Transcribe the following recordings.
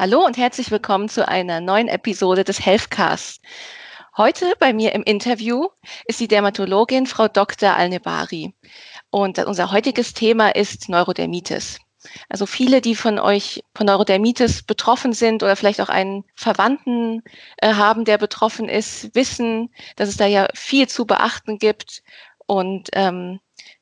Hallo und herzlich willkommen zu einer neuen Episode des Healthcasts. Heute bei mir im Interview ist die Dermatologin Frau Dr. Alnebari. Und unser heutiges Thema ist Neurodermitis. Also viele, die von euch von Neurodermitis betroffen sind oder vielleicht auch einen Verwandten äh, haben, der betroffen ist, wissen, dass es da ja viel zu beachten gibt und ähm,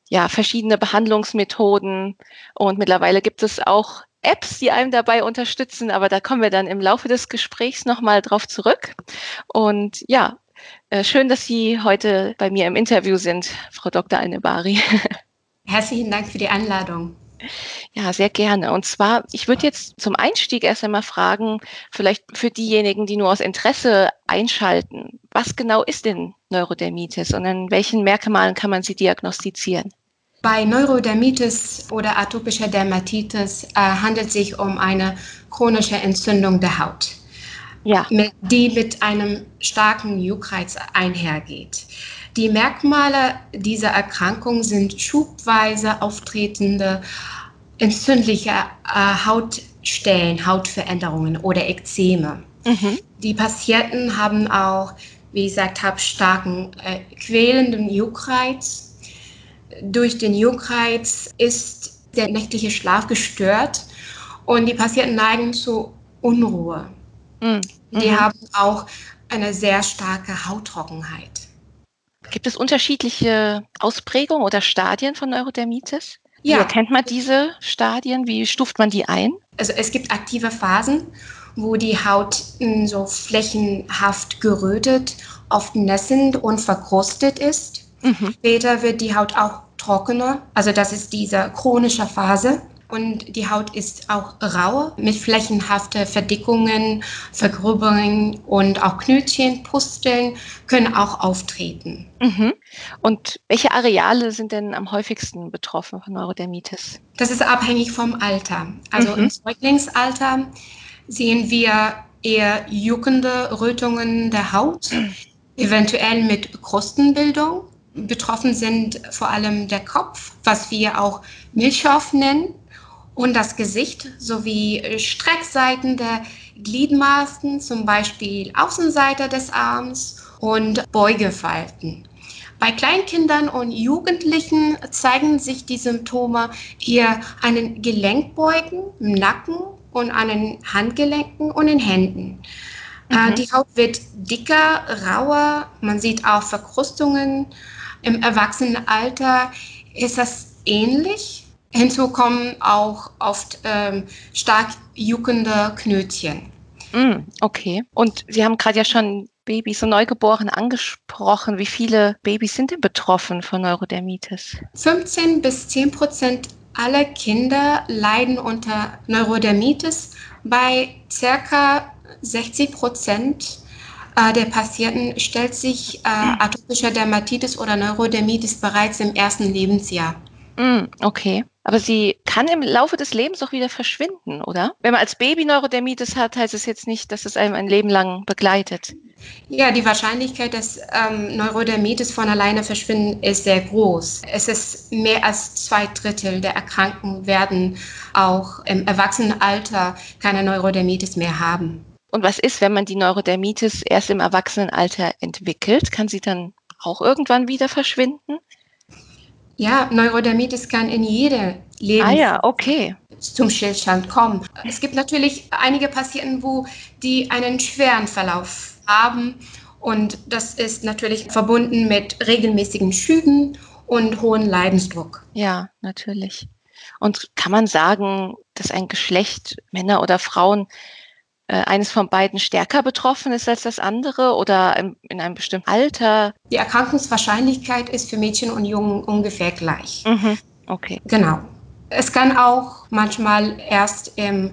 ja verschiedene Behandlungsmethoden und mittlerweile gibt es auch Apps, die einem dabei unterstützen, aber da kommen wir dann im Laufe des Gesprächs nochmal drauf zurück. Und ja, äh, schön, dass Sie heute bei mir im Interview sind, Frau Dr. Alnebari. Herzlichen Dank für die Einladung. Ja, sehr gerne. Und zwar, ich würde jetzt zum Einstieg erst einmal fragen, vielleicht für diejenigen, die nur aus Interesse einschalten, was genau ist denn Neurodermitis und in welchen Merkmalen kann man sie diagnostizieren? Bei Neurodermitis oder atopischer Dermatitis äh, handelt es sich um eine chronische Entzündung der Haut, ja. mit, die mit einem starken Juckreiz einhergeht. Die Merkmale dieser Erkrankung sind schubweise auftretende entzündliche äh, Hautstellen, Hautveränderungen oder Ekzeme. Mhm. Die Patienten haben auch, wie gesagt habe, starken äh, quälenden Juckreiz durch den Juckreiz ist der nächtliche Schlaf gestört und die Patienten neigen zu Unruhe. Mhm. Die mhm. haben auch eine sehr starke Hauttrockenheit. Gibt es unterschiedliche Ausprägungen oder Stadien von Neurodermitis? Ja. Wie erkennt man diese Stadien? Wie stuft man die ein? Also es gibt aktive Phasen, wo die Haut so flächenhaft gerötet, oft nässend und verkrustet ist. Mhm. Später wird die Haut auch trockener, also das ist diese chronische Phase. Und die Haut ist auch rau mit flächenhaften Verdickungen, Vergröberungen und auch Knötchen, Pusteln können auch auftreten. Mhm. Und welche Areale sind denn am häufigsten betroffen von Neurodermitis? Das ist abhängig vom Alter. Also mhm. im Säuglingsalter sehen wir eher juckende Rötungen der Haut, eventuell mit Krustenbildung. Betroffen sind vor allem der Kopf, was wir auch Milchschorf nennen, und das Gesicht sowie Streckseiten der Gliedmaßen, zum Beispiel Außenseite des Arms und Beugefalten. Bei Kleinkindern und Jugendlichen zeigen sich die Symptome eher an den Gelenkbeugen, im Nacken und an den Handgelenken und den Händen. Äh, mhm. Die Haut wird dicker, rauer, man sieht auch Verkrustungen im Erwachsenenalter ist das ähnlich. Hinzu kommen auch oft ähm, stark juckende Knötchen. Mm, okay. Und Sie haben gerade ja schon Babys und Neugeborene angesprochen. Wie viele Babys sind denn betroffen von Neurodermitis? 15 bis 10 Prozent aller Kinder leiden unter Neurodermitis. Bei circa 60 Prozent äh, der Patienten stellt sich äh, atopischer Dermatitis oder Neurodermitis bereits im ersten Lebensjahr. Mm, okay. Aber sie kann im Laufe des Lebens auch wieder verschwinden, oder? Wenn man als Baby Neurodermitis hat, heißt es jetzt nicht, dass es einem ein Leben lang begleitet. Ja, die Wahrscheinlichkeit, dass ähm, Neurodermitis von alleine verschwinden, ist sehr groß. Es ist mehr als zwei Drittel der Erkrankten werden auch im Erwachsenenalter keine Neurodermitis mehr haben. Und was ist, wenn man die Neurodermitis erst im Erwachsenenalter entwickelt? Kann sie dann auch irgendwann wieder verschwinden? Ja, Neurodermitis kann in jeder Leben ah ja, okay. zum Stillstand kommen. Es gibt natürlich einige Patienten, wo die einen schweren Verlauf haben und das ist natürlich verbunden mit regelmäßigen Schüben und hohem Leidensdruck. Ja, natürlich. Und kann man sagen, dass ein Geschlecht, Männer oder Frauen, eines von beiden stärker betroffen ist als das andere oder in, in einem bestimmten Alter? Die Erkrankungswahrscheinlichkeit ist für Mädchen und Jungen ungefähr gleich. Mhm. Okay. Genau. Es kann auch manchmal erst im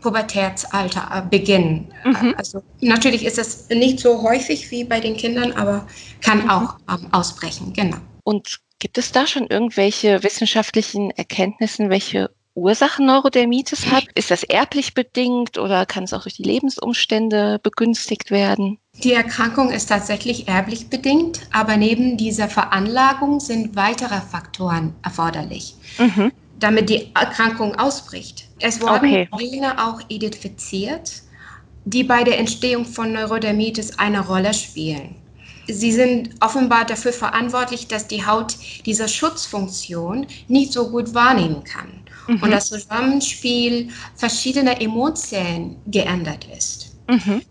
Pubertätsalter äh, beginnen. Mhm. Also natürlich ist es nicht so häufig wie bei den Kindern, aber kann mhm. auch ähm, ausbrechen. Genau. Und gibt es da schon irgendwelche wissenschaftlichen Erkenntnisse, welche Ursachen Neurodermitis hat? Ist das erblich bedingt oder kann es auch durch die Lebensumstände begünstigt werden? Die Erkrankung ist tatsächlich erblich bedingt, aber neben dieser Veranlagung sind weitere Faktoren erforderlich. Mhm. damit die Erkrankung ausbricht. Es wurden okay. Gene auch identifiziert, die bei der Entstehung von Neurodermitis eine Rolle spielen. Sie sind offenbar dafür verantwortlich, dass die Haut diese Schutzfunktion nicht so gut wahrnehmen kann mhm. und das Zusammenspiel verschiedener Immunzellen geändert ist. Mhm.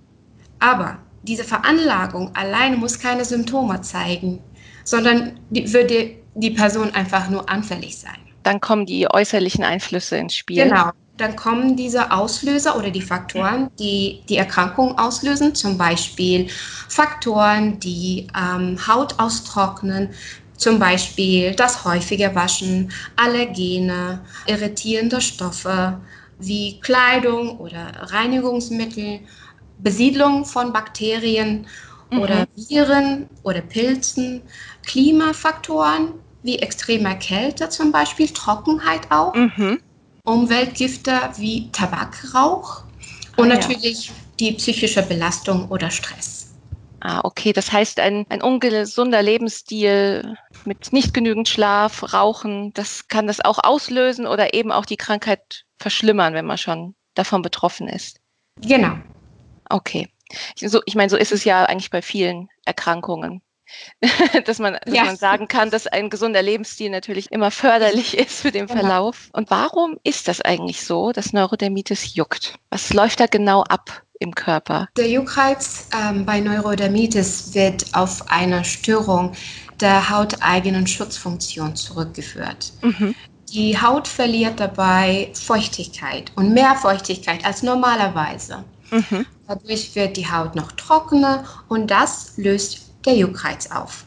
Aber diese Veranlagung allein muss keine Symptome zeigen, sondern die, würde die Person einfach nur anfällig sein. Dann kommen die äußerlichen Einflüsse ins Spiel. Genau. Dann kommen diese Auslöser oder die Faktoren, die die Erkrankung auslösen, zum Beispiel Faktoren, die ähm, Haut austrocknen, zum Beispiel das häufige Waschen, Allergene, irritierende Stoffe wie Kleidung oder Reinigungsmittel, Besiedlung von Bakterien mhm. oder Viren oder Pilzen, Klimafaktoren wie extreme Kälte zum Beispiel, Trockenheit auch, mhm. Umweltgifte wie Tabakrauch und ah, natürlich ja. die psychische Belastung oder Stress. Ah, okay. Das heißt, ein, ein ungesunder Lebensstil mit nicht genügend Schlaf, Rauchen, das kann das auch auslösen oder eben auch die Krankheit verschlimmern, wenn man schon davon betroffen ist. Genau. Okay. So, ich meine, so ist es ja eigentlich bei vielen Erkrankungen. dass man, dass ja. man sagen kann, dass ein gesunder Lebensstil natürlich immer förderlich ist für den genau. Verlauf. Und warum ist das eigentlich so, dass Neurodermitis juckt? Was läuft da genau ab im Körper? Der Juckreiz ähm, bei Neurodermitis wird auf eine Störung der hauteigenen Schutzfunktion zurückgeführt. Mhm. Die Haut verliert dabei Feuchtigkeit und mehr Feuchtigkeit als normalerweise. Mhm. Dadurch wird die Haut noch trockener und das löst der Juckreiz auf.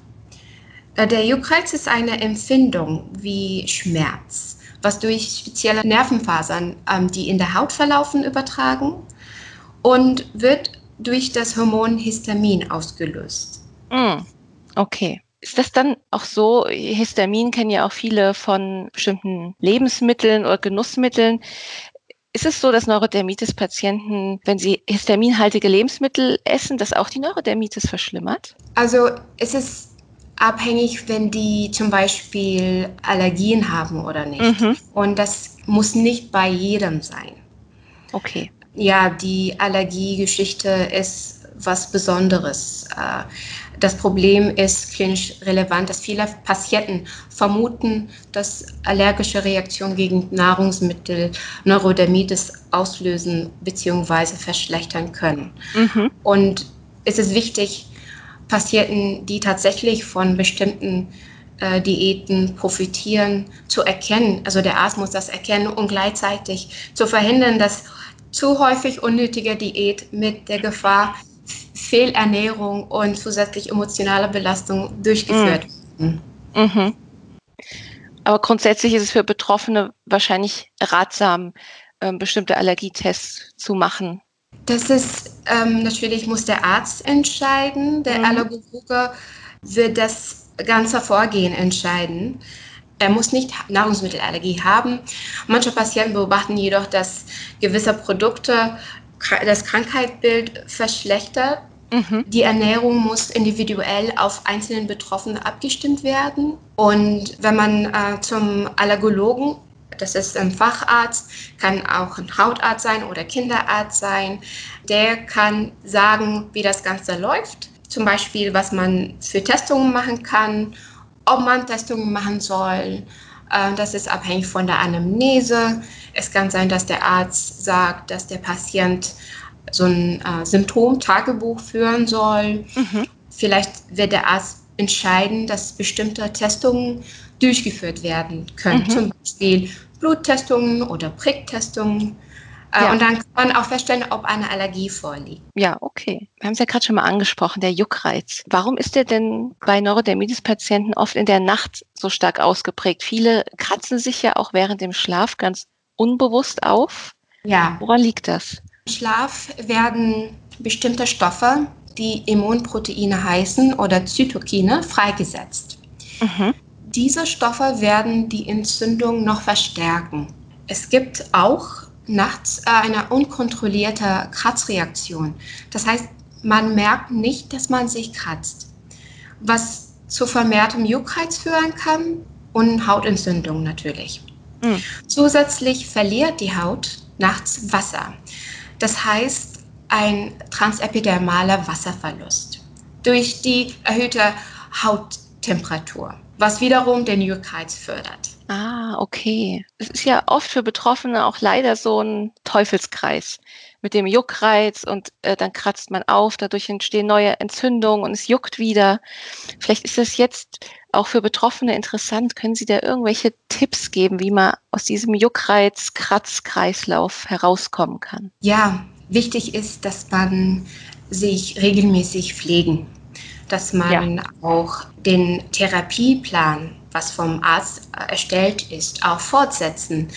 Äh, der Juckreiz ist eine Empfindung wie Schmerz, was durch spezielle Nervenfasern, ähm, die in der Haut verlaufen, übertragen und wird durch das Hormon Histamin ausgelöst. Mm, okay. Ist das dann auch so, Histamin kennen ja auch viele von bestimmten Lebensmitteln oder Genussmitteln. Ist es so, dass Neurodermitis-Patienten, wenn sie histaminhaltige Lebensmittel essen, dass auch die Neurodermitis verschlimmert? Also es ist abhängig, wenn die zum Beispiel Allergien haben oder nicht. Mhm. Und das muss nicht bei jedem sein. Okay. Ja, die Allergiegeschichte ist was Besonderes. Äh, das Problem ist klinisch relevant, dass viele Patienten vermuten, dass allergische Reaktionen gegen Nahrungsmittel Neurodermitis auslösen bzw. verschlechtern können. Mhm. Und es ist wichtig, Patienten, die tatsächlich von bestimmten äh, Diäten profitieren, zu erkennen. Also der Arzt muss das erkennen und gleichzeitig zu verhindern, dass zu häufig unnötige Diät mit der Gefahr Fehlernährung und zusätzlich emotionale Belastung durchgeführt mhm. Mhm. Aber grundsätzlich ist es für Betroffene wahrscheinlich ratsam, äh, bestimmte Allergietests zu machen. Das ist ähm, natürlich muss der Arzt entscheiden. Der mhm. Allergologe wird das ganze Vorgehen entscheiden. Er muss nicht Nahrungsmittelallergie haben. Manche Patienten beobachten jedoch, dass gewisse Produkte das Krankheitsbild verschlechtert. Mhm. Die Ernährung muss individuell auf einzelnen Betroffenen abgestimmt werden. Und wenn man äh, zum Allergologen, das ist ein Facharzt, kann auch ein Hautarzt sein oder Kinderarzt sein, der kann sagen, wie das Ganze läuft. Zum Beispiel, was man für Testungen machen kann, ob man Testungen machen soll. Äh, das ist abhängig von der Anamnese. Es kann sein, dass der Arzt sagt, dass der Patient so ein äh, Symptom-Tagebuch führen soll. Mhm. Vielleicht wird der Arzt entscheiden, dass bestimmte Testungen durchgeführt werden können, mhm. zum Beispiel Bluttestungen oder Pricktestungen. Äh, ja. Und dann kann man auch feststellen, ob eine Allergie vorliegt. Ja, okay. Wir haben es ja gerade schon mal angesprochen, der Juckreiz. Warum ist der denn bei Neurodermitis-Patienten oft in der Nacht so stark ausgeprägt? Viele kratzen sich ja auch während dem Schlaf ganz unbewusst auf. Ja. Woran liegt das? Im Schlaf werden bestimmte Stoffe, die Immunproteine heißen oder Zytokine, freigesetzt. Mhm. Diese Stoffe werden die Entzündung noch verstärken. Es gibt auch nachts eine unkontrollierte Kratzreaktion. Das heißt, man merkt nicht, dass man sich kratzt, was zu vermehrtem Juckreiz führen kann und Hautentzündung natürlich. Mhm. Zusätzlich verliert die Haut nachts Wasser. Das heißt, ein transepidermaler Wasserverlust durch die erhöhte Hauttemperatur, was wiederum den Juckreiz fördert. Ah, okay. Es ist ja oft für Betroffene auch leider so ein Teufelskreis mit dem Juckreiz und äh, dann kratzt man auf, dadurch entstehen neue Entzündungen und es juckt wieder. Vielleicht ist das jetzt auch für Betroffene interessant. Können Sie da irgendwelche Tipps geben, wie man aus diesem Juckreiz-Kratzkreislauf herauskommen kann? Ja, wichtig ist, dass man sich regelmäßig pflegen, dass man ja. auch den Therapieplan, was vom Arzt erstellt ist, auch fortsetzen.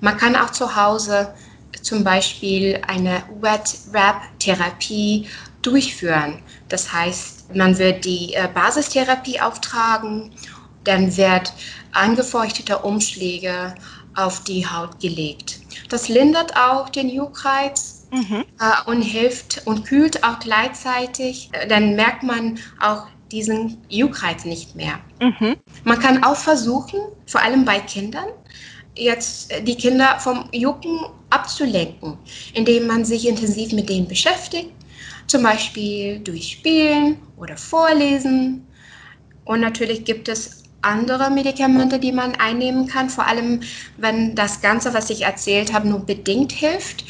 Man kann auch zu Hause zum Beispiel eine Wet Wrap Therapie durchführen. Das heißt, man wird die äh, Basistherapie auftragen, dann wird angefeuchtete Umschläge auf die Haut gelegt. Das lindert auch den Juckreiz mhm. äh, und hilft und kühlt auch gleichzeitig. Äh, dann merkt man auch diesen Juckreiz nicht mehr. Mhm. Man kann auch versuchen, vor allem bei Kindern, jetzt äh, die Kinder vom Jucken abzulenken, indem man sich intensiv mit denen beschäftigt, zum Beispiel durch Spielen oder Vorlesen. Und natürlich gibt es andere Medikamente, die man einnehmen kann, vor allem wenn das Ganze, was ich erzählt habe, nur bedingt hilft,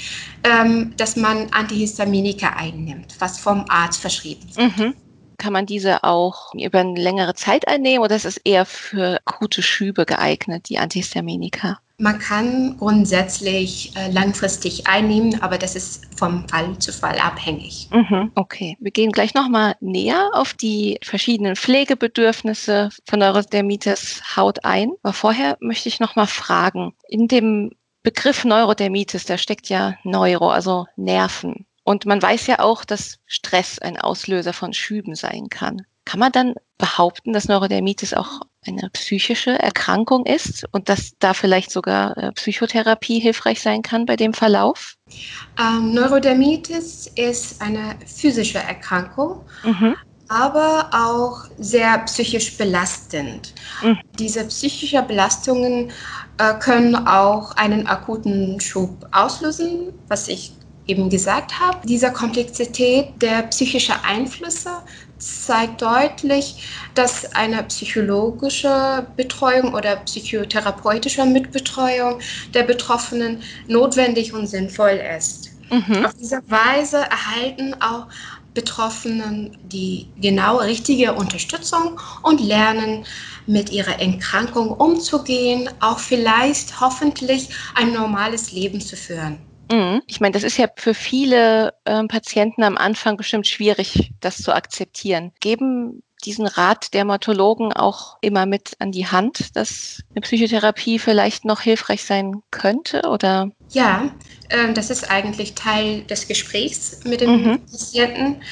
ähm, dass man Antihistaminika einnimmt, was vom Arzt verschrieben wird. Mhm. Kann man diese auch über eine längere Zeit einnehmen oder ist es eher für akute Schübe geeignet, die Antihistaminika? Man kann grundsätzlich äh, langfristig einnehmen, aber das ist vom Fall zu Fall abhängig. Mhm, okay, wir gehen gleich nochmal näher auf die verschiedenen Pflegebedürfnisse von Neurodermitis Haut ein. Aber vorher möchte ich nochmal fragen, in dem Begriff Neurodermitis, da steckt ja Neuro, also Nerven. Und man weiß ja auch, dass Stress ein Auslöser von Schüben sein kann. Kann man dann behaupten, dass Neurodermitis auch eine psychische Erkrankung ist und dass da vielleicht sogar äh, Psychotherapie hilfreich sein kann bei dem Verlauf? Ähm, Neurodermitis ist eine physische Erkrankung. Mhm aber auch sehr psychisch belastend. Mhm. Diese psychischen Belastungen äh, können auch einen akuten Schub auslösen, was ich eben gesagt habe. Diese Komplexität der psychischen Einflüsse zeigt deutlich, dass eine psychologische Betreuung oder psychotherapeutische Mitbetreuung der Betroffenen notwendig und sinnvoll ist. Mhm. Auf diese Weise erhalten auch Betroffenen die genau richtige Unterstützung und lernen, mit ihrer Erkrankung umzugehen, auch vielleicht hoffentlich ein normales Leben zu führen. Mhm. Ich meine, das ist ja für viele ähm, Patienten am Anfang bestimmt schwierig, das zu akzeptieren. Geben diesen Rat Dermatologen auch immer mit an die Hand, dass eine Psychotherapie vielleicht noch hilfreich sein könnte oder? Ja, äh, das ist eigentlich Teil des Gesprächs mit den mhm. Patienten.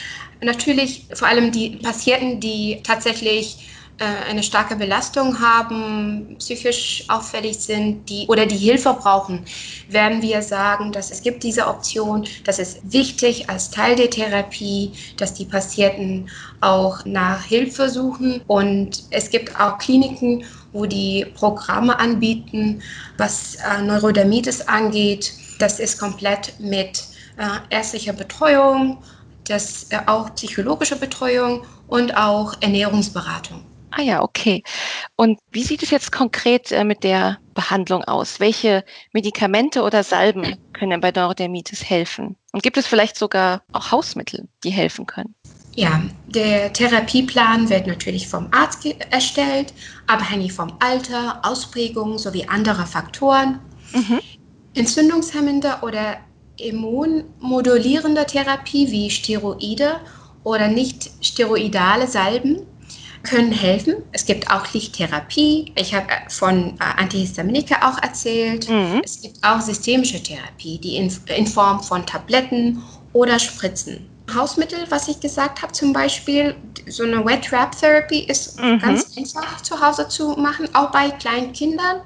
Natürlich vor allem die Patienten, die tatsächlich äh, eine starke Belastung haben, psychisch auffällig sind die, oder die Hilfe brauchen, werden wir sagen, dass es gibt diese Option, dass es wichtig als Teil der Therapie, dass die Patienten auch nach Hilfe suchen und es gibt auch Kliniken, wo die Programme anbieten, was äh, Neurodermitis angeht. Das ist komplett mit äh, ärztlicher Betreuung, das äh, auch psychologische Betreuung und auch Ernährungsberatung. Ah ja, okay. Und wie sieht es jetzt konkret äh, mit der Behandlung aus? Welche Medikamente oder Salben können bei Neurodermitis helfen? Und gibt es vielleicht sogar auch Hausmittel, die helfen können? Ja, der Therapieplan wird natürlich vom Arzt erstellt, abhängig vom Alter, Ausprägung sowie anderer Faktoren. Mhm. Entzündungshemmende oder immunmodulierende Therapie wie Steroide oder nicht steroidale Salben können helfen. Es gibt auch Lichttherapie. Ich habe äh, von äh, Antihistaminika auch erzählt. Mhm. Es gibt auch systemische Therapie, die in, in Form von Tabletten oder Spritzen. Hausmittel, was ich gesagt habe, zum Beispiel so eine Wet Wrap Therapy ist mhm. ganz einfach zu Hause zu machen, auch bei kleinen Kindern.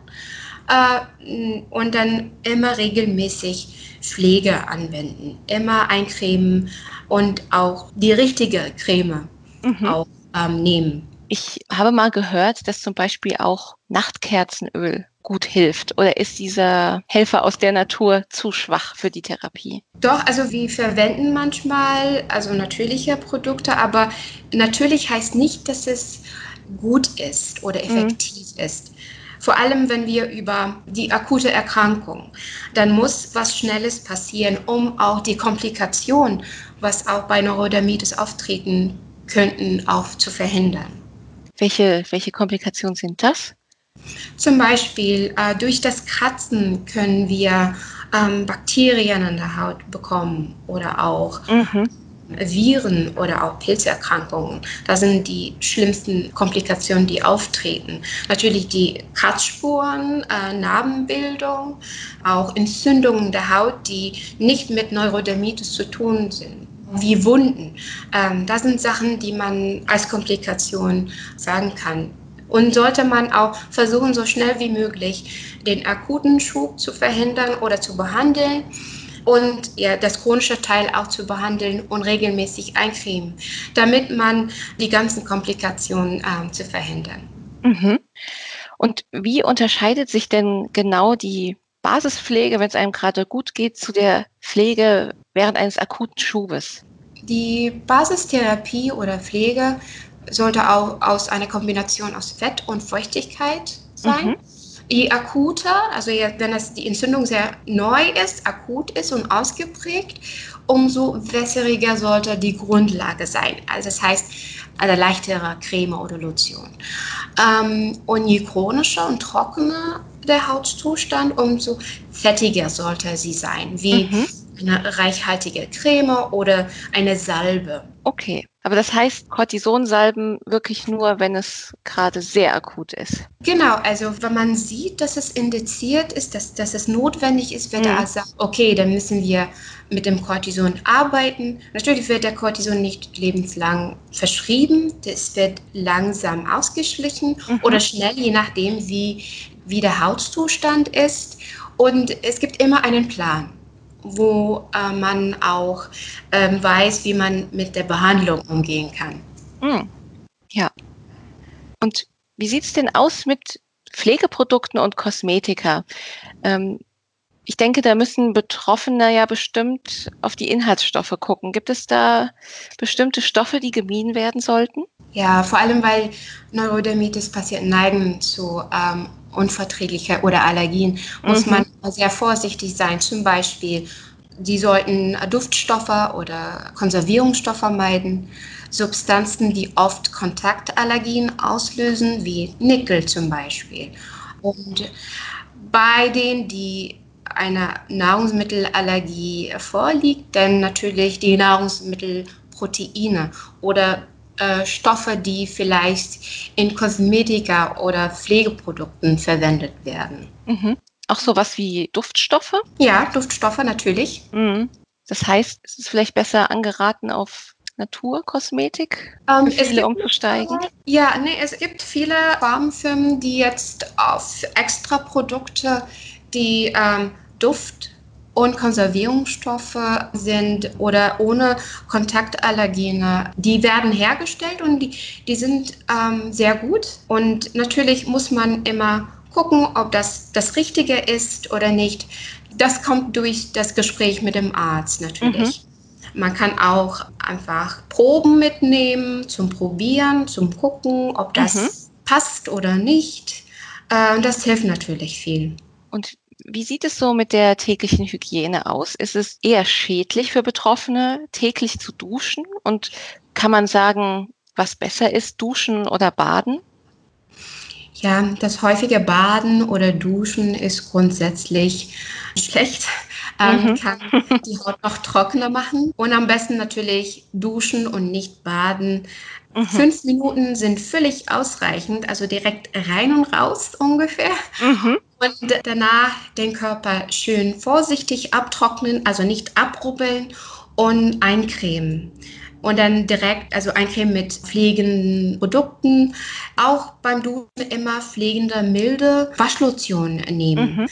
Äh, und dann immer regelmäßig Pflege anwenden, immer eincremen und auch die richtige Creme mhm. auch ähm, nehmen. Ich habe mal gehört, dass zum Beispiel auch Nachtkerzenöl gut hilft? Oder ist dieser Helfer aus der Natur zu schwach für die Therapie? Doch, also wir verwenden manchmal also natürliche Produkte, aber natürlich heißt nicht, dass es gut ist oder mhm. effektiv mhm. ist. Vor allem, wenn wir über die akute Erkrankung, dann muss was Schnelles passieren, um auch die Komplikation, was auch bei Neurodermitis auftreten könnten, auch zu verhindern. Welche, welche Komplikationen sind das? Zum Beispiel äh, durch das Kratzen können wir ähm, Bakterien an der Haut bekommen oder auch mhm. Viren oder auch Pilzerkrankungen. Das sind die schlimmsten Komplikationen, die auftreten. Natürlich die Kratzspuren, äh, Narbenbildung, auch Entzündungen der Haut, die nicht mit Neurodermitis zu tun sind wie Wunden. Ähm, das sind Sachen, die man als Komplikation sagen kann. Und sollte man auch versuchen, so schnell wie möglich den akuten Schub zu verhindern oder zu behandeln und ja, das chronische Teil auch zu behandeln und regelmäßig eincremen, damit man die ganzen Komplikationen ähm, zu verhindern. Mhm. Und wie unterscheidet sich denn genau die Basispflege, wenn es einem gerade gut geht, zu der Pflege während eines akuten Schubes? Die Basistherapie oder Pflege sollte auch aus einer Kombination aus Fett und Feuchtigkeit sein. Mhm. Je akuter, also wenn das die Entzündung sehr neu ist, akut ist und ausgeprägt, umso wässriger sollte die Grundlage sein. Also das heißt, eine leichtere Creme oder Lotion. Ähm, und je chronischer und trockener der Hautzustand, umso fettiger sollte sie sein, wie mhm. eine reichhaltige Creme oder eine Salbe. Okay. Aber das heißt, Cortisonsalben wirklich nur, wenn es gerade sehr akut ist. Genau, also wenn man sieht, dass es indiziert ist, dass, dass es notwendig ist, wird mhm. der Arzt sagen, okay, dann müssen wir mit dem Cortison arbeiten. Natürlich wird der Cortison nicht lebenslang verschrieben, das wird langsam ausgeschlichen mhm. oder schnell, je nachdem, wie, wie der Hautzustand ist. Und es gibt immer einen Plan wo äh, man auch ähm, weiß, wie man mit der Behandlung umgehen kann. Hm. Ja. Und wie sieht es denn aus mit Pflegeprodukten und Kosmetika? Ähm, ich denke, da müssen Betroffene ja bestimmt auf die Inhaltsstoffe gucken. Gibt es da bestimmte Stoffe, die gemieden werden sollten? Ja, vor allem, weil Neurodermitis-Patienten neigen zu ähm, Unverträglichkeit oder Allergien, muss mhm. man sehr vorsichtig sein. Zum Beispiel, die sollten Duftstoffe oder Konservierungsstoffe meiden. Substanzen, die oft Kontaktallergien auslösen, wie Nickel zum Beispiel. Und bei denen, die eine Nahrungsmittelallergie vorliegt, dann natürlich die Nahrungsmittelproteine oder äh, Stoffe, die vielleicht in Kosmetika oder Pflegeprodukten verwendet werden. Mhm. Auch sowas wie Duftstoffe? Ja, Duftstoffe natürlich. Mhm. Das heißt, es ist vielleicht besser angeraten auf Naturkosmetik um, ähm, viele umzusteigen? Ja, nee, es gibt viele Pharmafirmen, die jetzt auf extra Produkte, die ähm, Duft und Konservierungsstoffe sind oder ohne Kontaktallergene, die werden hergestellt und die, die sind ähm, sehr gut. Und natürlich muss man immer gucken, ob das das Richtige ist oder nicht. Das kommt durch das Gespräch mit dem Arzt natürlich. Mhm. Man kann auch einfach Proben mitnehmen zum Probieren, zum Gucken, ob das mhm. passt oder nicht. Äh, das hilft natürlich viel. Und wie sieht es so mit der täglichen Hygiene aus? Ist es eher schädlich für Betroffene, täglich zu duschen? Und kann man sagen, was besser ist, duschen oder baden? Ja, das häufige Baden oder Duschen ist grundsätzlich schlecht, ähm, mhm. kann die Haut noch trockener machen. Und am besten natürlich duschen und nicht baden. Mhm. Fünf Minuten sind völlig ausreichend, also direkt rein und raus ungefähr. Mhm. Und danach den Körper schön vorsichtig abtrocknen, also nicht abrubbeln und eincremen. Und dann direkt, also eincremen mit pflegenden Produkten. Auch beim Duschen immer pflegende, milde Waschlotion nehmen. Mhm.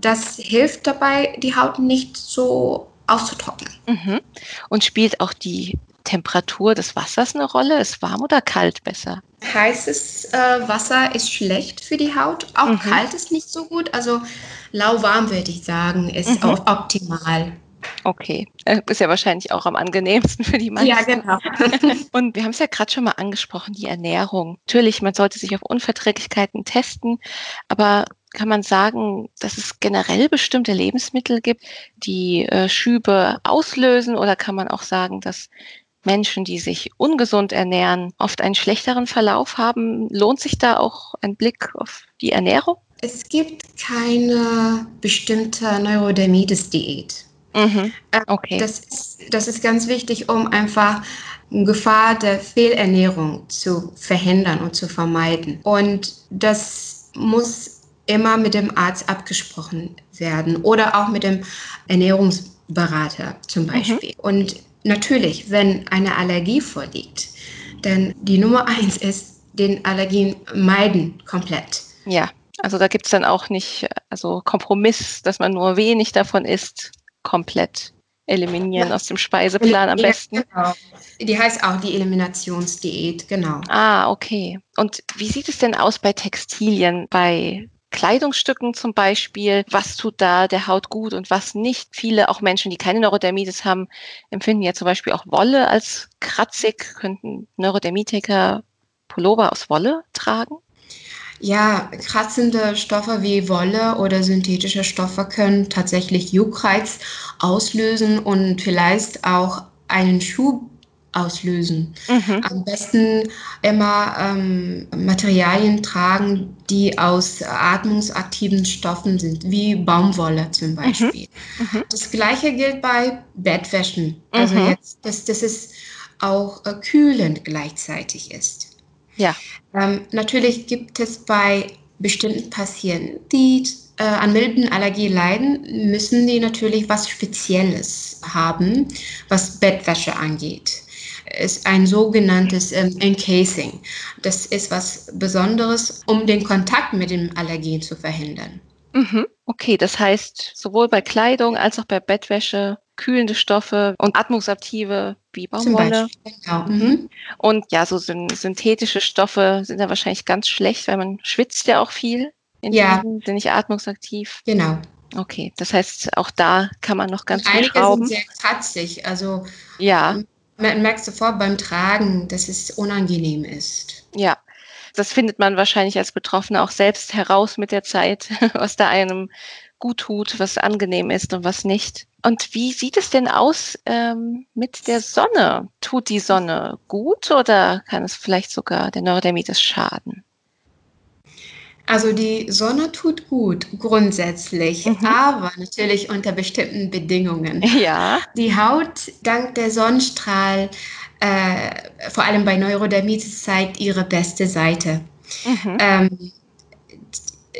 Das hilft dabei, die Haut nicht so auszutrocknen. Mhm. Und spielt auch die Temperatur des Wassers eine Rolle? Ist warm oder kalt besser? Heißes äh, Wasser ist schlecht für die Haut. Auch mhm. kalt ist nicht so gut. Also lauwarm würde ich sagen, ist mhm. optimal. Okay, äh, ist ja wahrscheinlich auch am angenehmsten für die meisten. Ja, genau. Und wir haben es ja gerade schon mal angesprochen, die Ernährung. Natürlich, man sollte sich auf Unverträglichkeiten testen, aber kann man sagen, dass es generell bestimmte Lebensmittel gibt, die äh, Schübe auslösen oder kann man auch sagen, dass Menschen, die sich ungesund ernähren, oft einen schlechteren Verlauf haben? Lohnt sich da auch ein Blick auf die Ernährung? Es gibt keine bestimmte Neurodermitis-Diät. Mhm. Äh, okay. Das ist, das ist ganz wichtig, um einfach Gefahr der Fehlernährung zu verhindern und zu vermeiden. Und das muss immer mit dem Arzt abgesprochen werden oder auch mit dem Ernährungsberater zum mhm. Beispiel. Mhm. Und natürlich, wenn eine Allergie vorliegt, dann die Nummer eins ist, den Allergien meiden komplett. Ja, also da gibt es dann auch nicht, also Kompromiss, dass man nur wenig davon isst, komplett eliminieren ja. aus dem Speiseplan am besten. Genau. Die heißt auch die Eliminationsdiät, genau. Ah, okay. Und wie sieht es denn aus bei Textilien, bei Kleidungsstücken zum Beispiel, was tut da der Haut gut und was nicht. Viele, auch Menschen, die keine Neurodermitis haben, empfinden ja zum Beispiel auch Wolle als kratzig, könnten Neurodermitiker Pullover aus Wolle tragen. Ja, kratzende Stoffe wie Wolle oder synthetische Stoffe können tatsächlich Juckreiz auslösen und vielleicht auch einen Schub auslösen. Mhm. Am besten immer ähm, Materialien tragen, die aus atmungsaktiven Stoffen sind, wie Baumwolle zum mhm. Beispiel. Mhm. Das gleiche gilt bei Bettwäschen. Also mhm. jetzt, dass, dass es auch äh, kühlend gleichzeitig ist. Ja. Ähm, natürlich gibt es bei bestimmten Patienten, die äh, an milden Allergie leiden, müssen die natürlich was Spezielles haben, was Bettwäsche angeht ist ein sogenanntes ähm, Encasing. Das ist was Besonderes, um den Kontakt mit dem Allergen zu verhindern. Mhm. Okay, das heißt, sowohl bei Kleidung als auch bei Bettwäsche kühlende Stoffe und atmungsaktive wie Baumwolle. Genau. Mhm. mhm. Und ja, so synthetische Stoffe sind da wahrscheinlich ganz schlecht, weil man schwitzt ja auch viel. In ja. Sind nicht atmungsaktiv. Genau. Okay, das heißt, auch da kann man noch ganz viel schrauben. Einige sind sehr kratzig, also ja. Man merkt sofort beim Tragen, dass es unangenehm ist. Ja, das findet man wahrscheinlich als Betroffener auch selbst heraus mit der Zeit, was da einem gut tut, was angenehm ist und was nicht. Und wie sieht es denn aus ähm, mit der Sonne? Tut die Sonne gut oder kann es vielleicht sogar der Neurodermitis schaden? Also die Sonne tut gut grundsätzlich, mhm. aber natürlich unter bestimmten Bedingungen. Ja. Die Haut dank der Sonnenstrahl, äh, vor allem bei Neurodermitis, zeigt ihre beste Seite. Mhm. Ähm,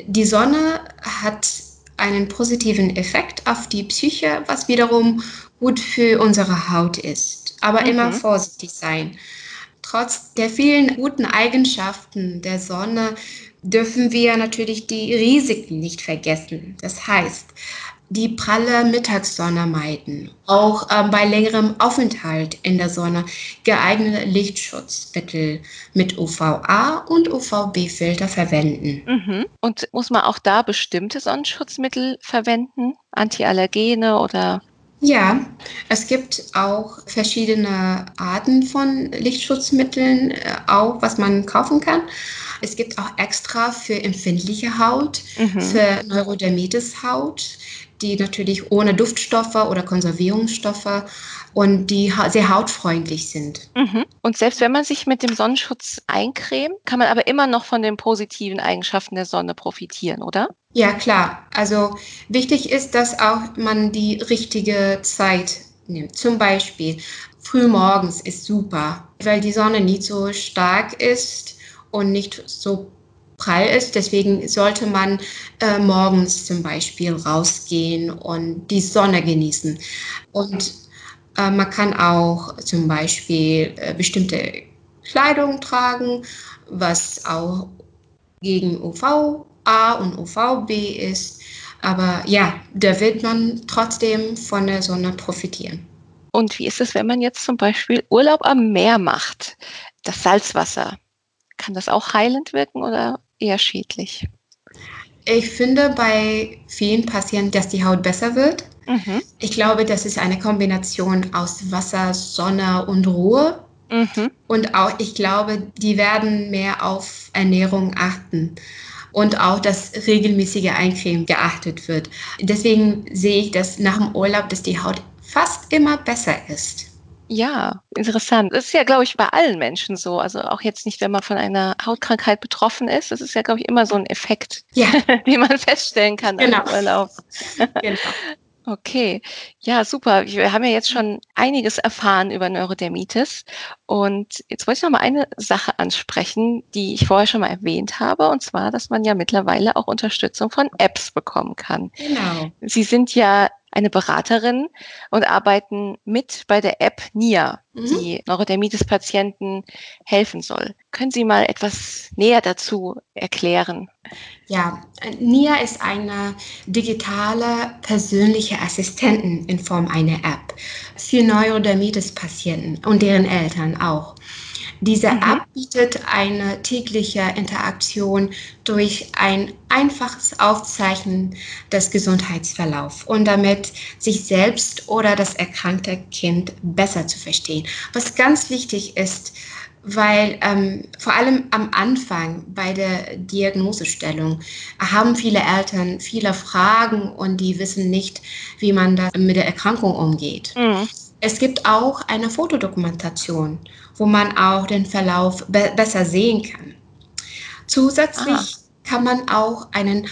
die Sonne hat einen positiven Effekt auf die Psyche, was wiederum gut für unsere Haut ist. Aber mhm. immer vorsichtig sein. Trotz der vielen guten Eigenschaften der Sonne dürfen wir natürlich die Risiken nicht vergessen. Das heißt, die pralle Mittagssonne meiden, auch ähm, bei längerem Aufenthalt in der Sonne geeignete Lichtschutzmittel mit UVA und UVB-Filter verwenden. Mhm. Und muss man auch da bestimmte Sonnenschutzmittel verwenden, Antiallergene oder ja, es gibt auch verschiedene Arten von Lichtschutzmitteln, äh, auch was man kaufen kann. Es gibt auch extra für empfindliche Haut, mhm. für Neurodermitis-Haut, die natürlich ohne Duftstoffe oder Konservierungsstoffe und die sehr hautfreundlich sind. Mhm. Und selbst wenn man sich mit dem Sonnenschutz eincremt, kann man aber immer noch von den positiven Eigenschaften der Sonne profitieren, oder? Ja, klar. Also wichtig ist, dass auch man die richtige Zeit nimmt. Zum Beispiel frühmorgens ist super, weil die Sonne nicht so stark ist und nicht so prall ist. Deswegen sollte man äh, morgens zum Beispiel rausgehen und die Sonne genießen. Und äh, man kann auch zum Beispiel äh, bestimmte Kleidung tragen, was auch gegen UVA und UVB ist. Aber ja, da wird man trotzdem von der Sonne profitieren. Und wie ist es, wenn man jetzt zum Beispiel Urlaub am Meer macht? Das Salzwasser Kann das auch heilend wirken oder eher schädlich? Ich finde bei vielen Patienten, dass die Haut besser wird. Mhm. Ich glaube, das ist eine Kombination aus Wasser, Sonne und Ruhe. Mhm. Und auch, ich glaube, die werden mehr auf Ernährung achten und auch, dass regelmäßige Eincremen geachtet wird. Deswegen sehe ich, dass nach dem Urlaub, dass die Haut fast immer besser ist. Ja, interessant. Das ist ja, glaube ich, bei allen Menschen so. Also auch jetzt nicht, wenn man von einer Hautkrankheit betroffen ist. Das ist ja, glaube ich, immer so ein Effekt, ja. den man feststellen kann genau. im Urlaub. genau. Okay, ja, super. Wir haben ja jetzt schon einiges erfahren über Neurodermitis. Und jetzt wollte ich noch mal eine Sache ansprechen, die ich vorher schon mal erwähnt habe, und zwar, dass man ja mittlerweile auch Unterstützung von Apps bekommen kann. Genau. Sie sind ja eine Beraterin und arbeiten mit bei der App NIA, mhm. die Neurodermitis-Patienten helfen soll. Können Sie mal etwas näher dazu erklären? Ja, NIA ist eine digitale persönliche Assistentin in Form einer App für Neurodermitis-Patienten und deren Eltern auch. Diese mhm. App bietet eine tägliche Interaktion durch ein einfaches Aufzeichnen des Gesundheitsverlaufs und damit sich selbst oder das erkrankte Kind besser zu verstehen. Was ganz wichtig ist, weil ähm, vor allem am Anfang bei der Diagnosestellung haben viele Eltern viele Fragen und die wissen nicht, wie man da mit der Erkrankung umgeht. Mhm. Es gibt auch eine Fotodokumentation, wo man auch den Verlauf be besser sehen kann. Zusätzlich ah. kann man auch einen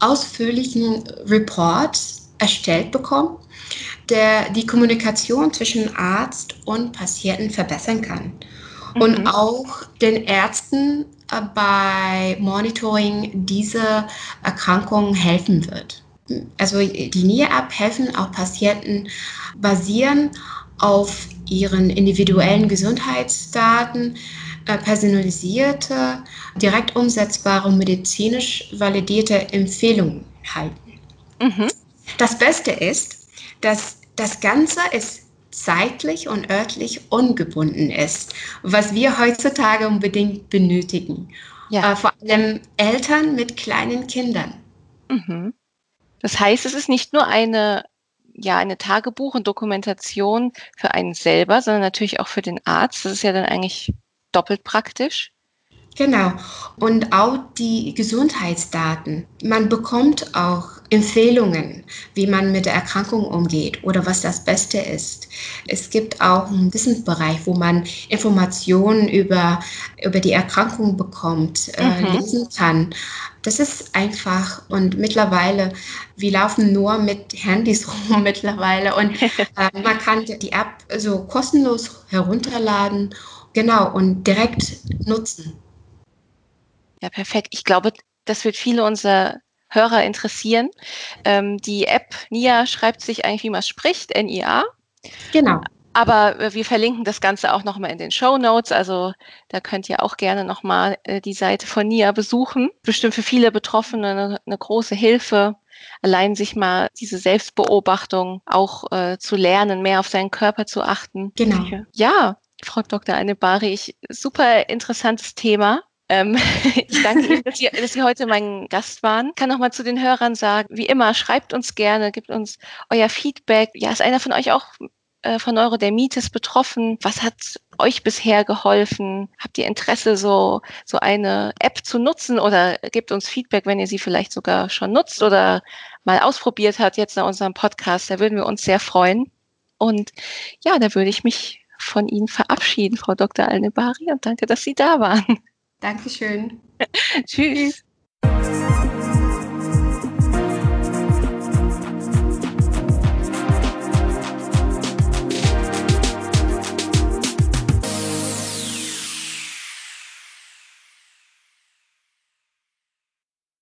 ausführlichen Report erstellt bekommen, der die Kommunikation zwischen Arzt und Patienten verbessern kann mhm. und auch den Ärzten äh, bei Monitoring dieser Erkrankung helfen wird also die NIA-App helfen auch Patienten basieren auf ihren individuellen Gesundheitsdaten äh, personalisierte, direkt umsetzbare medizinisch validierte Empfehlungen halten. Mhm. Das Beste ist, dass das Ganze ist zeitlich und örtlich ungebunden ist, was wir heutzutage unbedingt benötigen. Ja. Äh, vor allem Eltern mit kleinen Kindern. Mhm. Das heißt, es ist nicht nur eine, ja, eine Tagebuch- und Dokumentation für einen selber, sondern natürlich auch für den Arzt. Das ist ja dann eigentlich doppelt praktisch. Genau. Und auch die Gesundheitsdaten. Man bekommt auch Empfehlungen, wie man mit der Erkrankung umgeht oder was das Beste ist. Es gibt auch einen Wissensbereich, wo man Informationen über, über die Erkrankung bekommt, äh, mhm. äh, lesen kann. Das ist einfach und mittlerweile, wir laufen nur mit Handys rum mittlerweile und äh, man kann die App so kostenlos herunterladen, genau, und direkt nutzen. Ja, perfekt. Ich glaube, das wird viele unserer Hörer interessieren. Ähm, die App NIA schreibt sich eigentlich, wie man spricht, N-I-A. Genau. Aber äh, wir verlinken das Ganze auch nochmal in den Show Notes. Also da könnt ihr auch gerne nochmal äh, die Seite von NIA besuchen. Bestimmt für viele Betroffene eine, eine große Hilfe, allein sich mal diese Selbstbeobachtung auch äh, zu lernen, mehr auf seinen Körper zu achten. Genau. Ja, Frau Dr. Annebari, ich, super interessantes Thema. Ähm, ich danke Ihnen, dass Sie, dass Sie heute mein Gast waren. Ich kann noch mal zu den Hörern sagen, wie immer, schreibt uns gerne, gebt uns euer Feedback. Ja, ist einer von euch auch äh, von Neurodermitis betroffen? Was hat euch bisher geholfen? Habt ihr Interesse, so, so eine App zu nutzen oder gebt uns Feedback, wenn ihr sie vielleicht sogar schon nutzt oder mal ausprobiert habt jetzt nach unserem Podcast? Da würden wir uns sehr freuen. Und ja, da würde ich mich von Ihnen verabschieden, Frau Dr. Alnebari, und danke, dass Sie da waren. Dankeschön. Tschüss.